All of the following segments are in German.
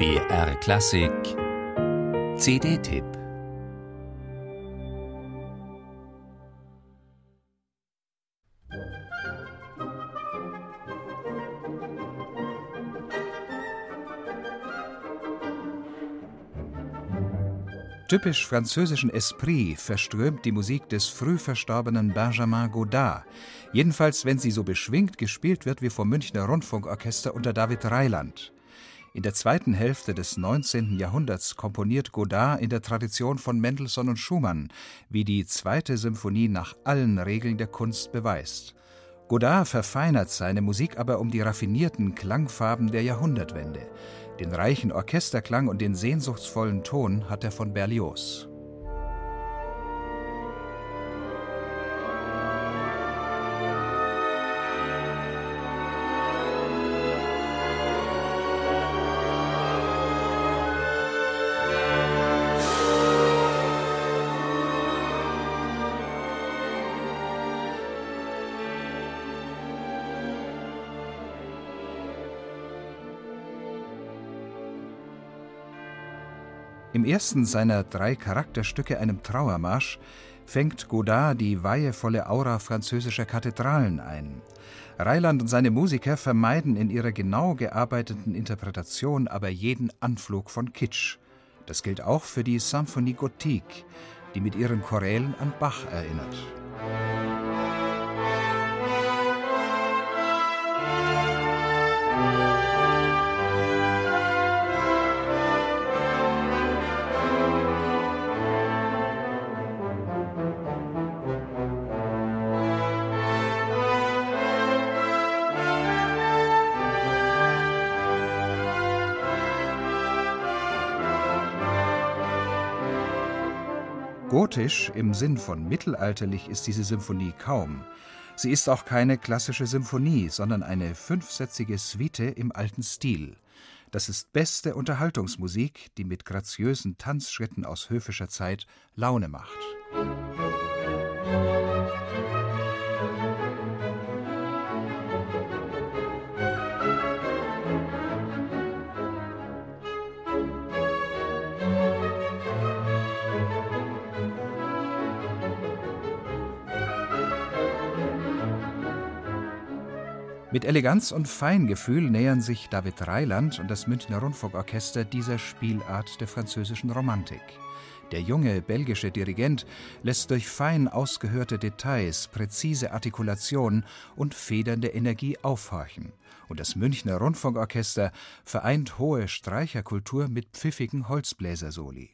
BR Klassik. CD-Tipp Typisch französischen Esprit verströmt die Musik des früh verstorbenen Benjamin Godard, jedenfalls wenn sie so beschwingt gespielt wird wie vom Münchner Rundfunkorchester unter David Reiland. In der zweiten Hälfte des 19. Jahrhunderts komponiert Godard in der Tradition von Mendelssohn und Schumann, wie die zweite Symphonie nach allen Regeln der Kunst beweist. Godard verfeinert seine Musik aber um die raffinierten Klangfarben der Jahrhundertwende. Den reichen Orchesterklang und den sehnsuchtsvollen Ton hat er von Berlioz. Im ersten seiner drei Charakterstücke, einem Trauermarsch, fängt Godard die weihevolle Aura französischer Kathedralen ein. Reiland und seine Musiker vermeiden in ihrer genau gearbeiteten Interpretation aber jeden Anflug von Kitsch. Das gilt auch für die Symphonie Gothique, die mit ihren Chorälen an Bach erinnert. Gotisch im Sinn von mittelalterlich ist diese Symphonie kaum. Sie ist auch keine klassische Symphonie, sondern eine fünfsätzige Suite im alten Stil. Das ist beste Unterhaltungsmusik, die mit graziösen Tanzschritten aus höfischer Zeit Laune macht. Mit Eleganz und Feingefühl nähern sich David Reiland und das Münchner Rundfunkorchester dieser Spielart der französischen Romantik. Der junge belgische Dirigent lässt durch fein ausgehörte Details, präzise Artikulation und federnde Energie aufhorchen. Und das Münchner Rundfunkorchester vereint hohe Streicherkultur mit pfiffigen Holzbläsersoli.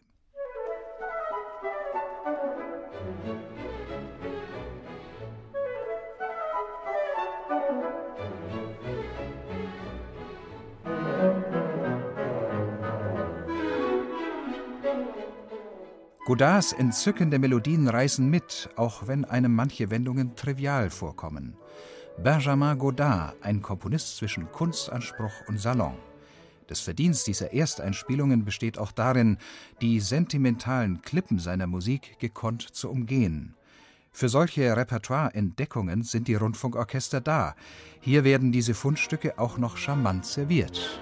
Godards entzückende Melodien reißen mit, auch wenn einem manche Wendungen trivial vorkommen. Benjamin Godard, ein Komponist zwischen Kunstanspruch und Salon. Das Verdienst dieser Ersteinspielungen besteht auch darin, die sentimentalen Klippen seiner Musik gekonnt zu umgehen. Für solche Repertoire-Entdeckungen sind die Rundfunkorchester da. Hier werden diese Fundstücke auch noch charmant serviert.